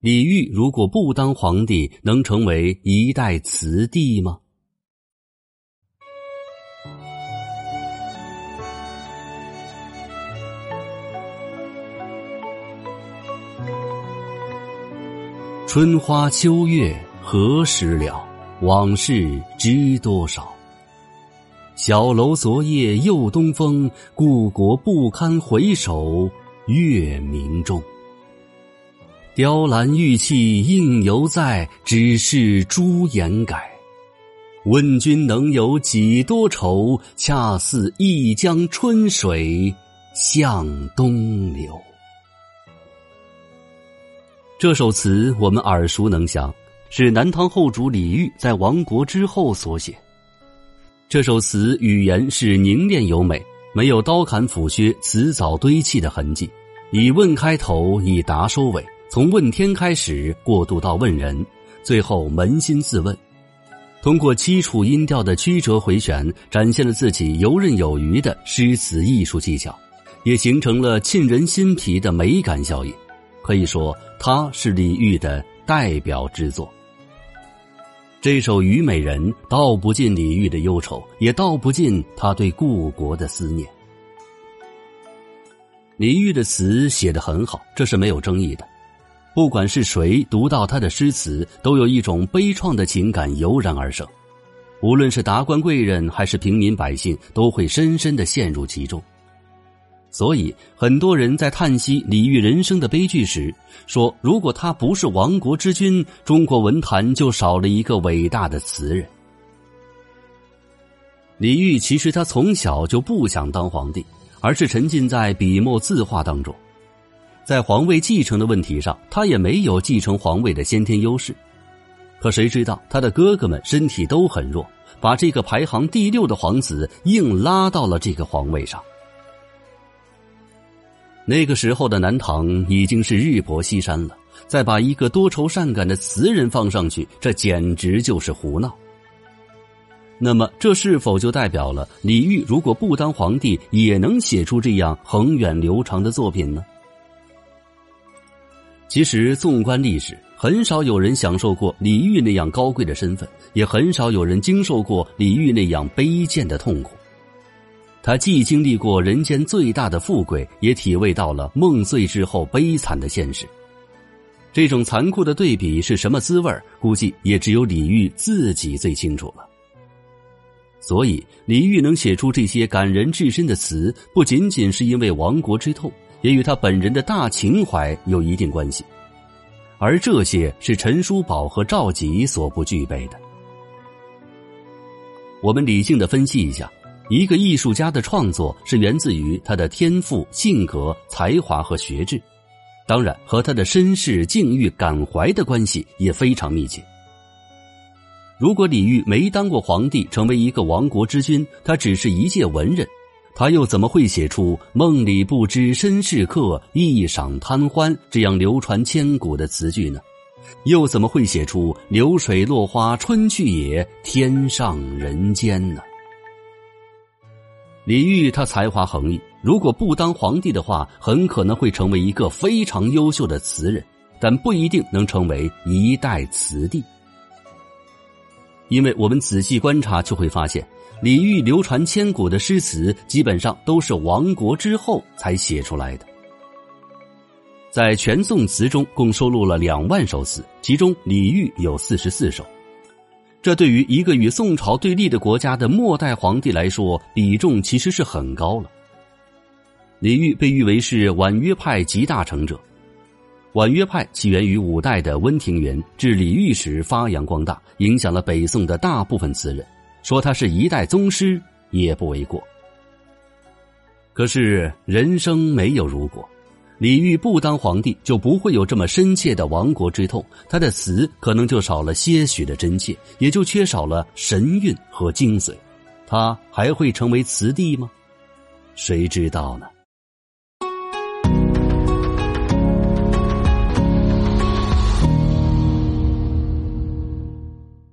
李煜如果不当皇帝，能成为一代词帝吗？春花秋月何时了？往事知多少？小楼昨夜又东风，故国不堪回首月明中。雕栏玉砌应犹在，只是朱颜改。问君能有几多愁？恰似一江春水向东流。这首词我们耳熟能详，是南唐后主李煜在亡国之后所写。这首词语言是凝练优美，没有刀砍斧削、辞藻堆砌的痕迹，以问开头，以答收尾，从问天开始，过渡到问人，最后扪心自问。通过七处音调的曲折回旋，展现了自己游刃有余的诗词艺术技巧，也形成了沁人心脾的美感效应。可以说，它是李煜的代表之作。这首《虞美人》道不尽李煜的忧愁，也道不尽他对故国的思念。李煜的词写得很好，这是没有争议的。不管是谁读到他的诗词，都有一种悲怆的情感油然而生。无论是达官贵人，还是平民百姓，都会深深的陷入其中。所以，很多人在叹息李煜人生的悲剧时，说：“如果他不是亡国之君，中国文坛就少了一个伟大的词人。”李煜其实他从小就不想当皇帝，而是沉浸在笔墨字画当中。在皇位继承的问题上，他也没有继承皇位的先天优势。可谁知道他的哥哥们身体都很弱，把这个排行第六的皇子硬拉到了这个皇位上。那个时候的南唐已经是日薄西山了，再把一个多愁善感的词人放上去，这简直就是胡闹。那么，这是否就代表了李煜如果不当皇帝，也能写出这样恒远流长的作品呢？其实，纵观历史，很少有人享受过李煜那样高贵的身份，也很少有人经受过李煜那样卑贱的痛苦。他既经历过人间最大的富贵，也体味到了梦碎之后悲惨的现实。这种残酷的对比是什么滋味估计也只有李煜自己最清楚了。所以，李煜能写出这些感人至深的词，不仅仅是因为亡国之痛，也与他本人的大情怀有一定关系。而这些是陈叔宝和赵佶所不具备的。我们理性的分析一下。一个艺术家的创作是源自于他的天赋、性格、才华和学制，当然和他的身世、境遇、感怀的关系也非常密切。如果李煜没当过皇帝，成为一个亡国之君，他只是一介文人，他又怎么会写出“梦里不知身是客，一晌贪欢”这样流传千古的词句呢？又怎么会写出“流水落花春去也，天上人间”呢？李煜他才华横溢，如果不当皇帝的话，很可能会成为一个非常优秀的词人，但不一定能成为一代词帝。因为我们仔细观察，就会发现，李煜流传千古的诗词，基本上都是亡国之后才写出来的。在全宋词中，共收录了两万首词，其中李煜有四十四首。这对于一个与宋朝对立的国家的末代皇帝来说，比重其实是很高了。李煜被誉为是婉约派集大成者，婉约派起源于五代的温庭筠，至李煜时发扬光大，影响了北宋的大部分词人，说他是一代宗师也不为过。可是人生没有如果。李煜不当皇帝，就不会有这么深切的亡国之痛，他的词可能就少了些许的真切，也就缺少了神韵和精髓，他还会成为词帝吗？谁知道呢？